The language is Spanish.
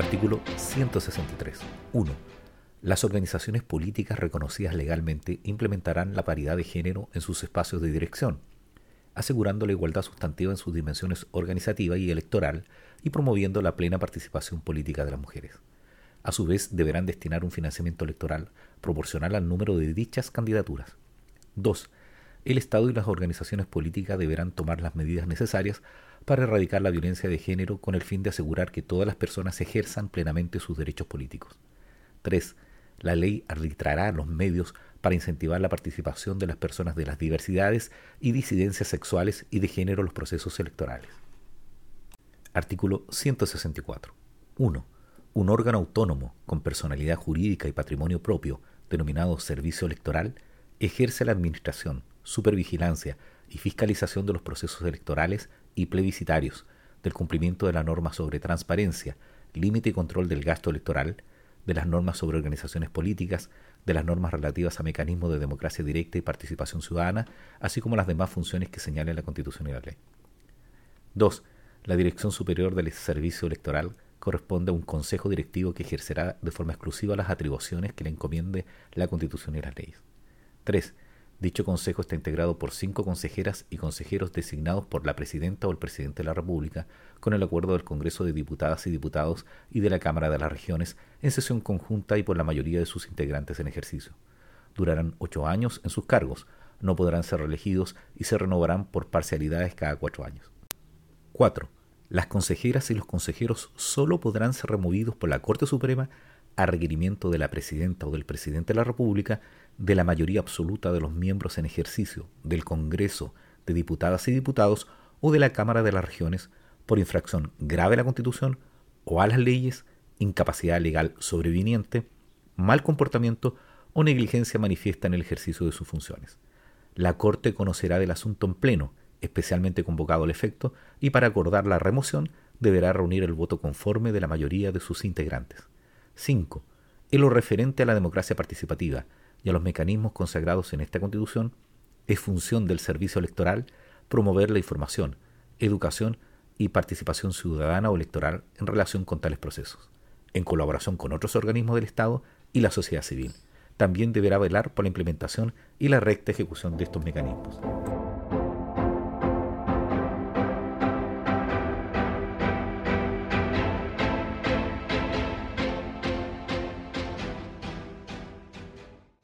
Artículo 163. 1. Las organizaciones políticas reconocidas legalmente implementarán la paridad de género en sus espacios de dirección, asegurando la igualdad sustantiva en sus dimensiones organizativa y electoral y promoviendo la plena participación política de las mujeres. A su vez, deberán destinar un financiamiento electoral proporcional al número de dichas candidaturas. 2. El Estado y las organizaciones políticas deberán tomar las medidas necesarias para erradicar la violencia de género con el fin de asegurar que todas las personas ejerzan plenamente sus derechos políticos. 3. La ley arbitrará los medios para incentivar la participación de las personas de las diversidades y disidencias sexuales y de género en los procesos electorales. Artículo 164. 1. Un órgano autónomo con personalidad jurídica y patrimonio propio, denominado Servicio Electoral, ejerce la administración, supervigilancia y fiscalización de los procesos electorales y plebiscitarios, del cumplimiento de la norma sobre transparencia, límite y control del gasto electoral, de las normas sobre organizaciones políticas, de las normas relativas a mecanismos de democracia directa y participación ciudadana, así como las demás funciones que señale la Constitución y la ley. 2. La Dirección Superior del Servicio Electoral corresponde a un consejo directivo que ejercerá de forma exclusiva las atribuciones que le encomiende la Constitución y las leyes. 3. Dicho consejo está integrado por cinco consejeras y consejeros designados por la presidenta o el presidente de la República, con el acuerdo del Congreso de Diputadas y Diputados y de la Cámara de las Regiones, en sesión conjunta y por la mayoría de sus integrantes en ejercicio. Durarán ocho años en sus cargos, no podrán ser reelegidos y se renovarán por parcialidades cada cuatro años. 4. Las consejeras y los consejeros solo podrán ser removidos por la Corte Suprema a requerimiento de la presidenta o del presidente de la República de la mayoría absoluta de los miembros en ejercicio del Congreso de Diputadas y Diputados o de la Cámara de las Regiones por infracción grave a la Constitución o a las leyes, incapacidad legal sobreviniente, mal comportamiento o negligencia manifiesta en el ejercicio de sus funciones. La Corte conocerá del asunto en pleno, especialmente convocado al efecto, y para acordar la remoción deberá reunir el voto conforme de la mayoría de sus integrantes. 5. En lo referente a la democracia participativa, y a los mecanismos consagrados en esta Constitución, es función del servicio electoral promover la información, educación y participación ciudadana o electoral en relación con tales procesos, en colaboración con otros organismos del Estado y la sociedad civil. También deberá velar por la implementación y la recta ejecución de estos mecanismos.